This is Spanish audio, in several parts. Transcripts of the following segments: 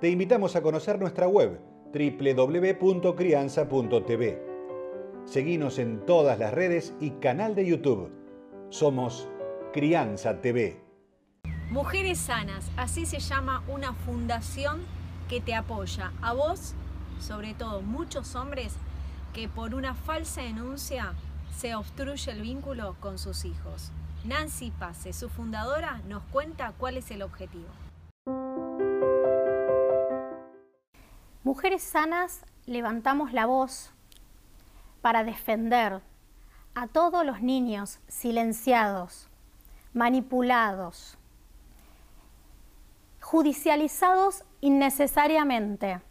te invitamos a conocer nuestra web www.crianza.tv. Seguimos en todas las redes y canal de YouTube. Somos Crianza TV. Mujeres Sanas, así se llama una fundación que te apoya a vos, sobre todo muchos hombres, que por una falsa denuncia se obstruye el vínculo con sus hijos. Nancy Pase, su fundadora, nos cuenta cuál es el objetivo. Mujeres sanas levantamos la voz para defender a todos los niños silenciados, manipulados, judicializados innecesariamente,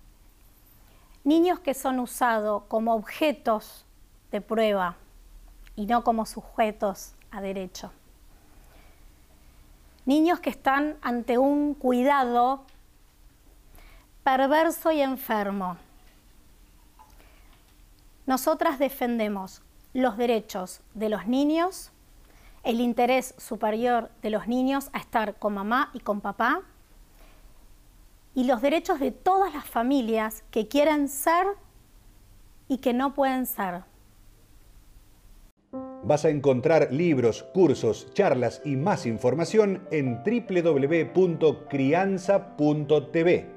niños que son usados como objetos de prueba y no como sujetos a derecho. Niños que están ante un cuidado perverso y enfermo. Nosotras defendemos los derechos de los niños, el interés superior de los niños a estar con mamá y con papá, y los derechos de todas las familias que quieren ser y que no pueden ser. Vas a encontrar libros, cursos, charlas y más información en www.crianza.tv.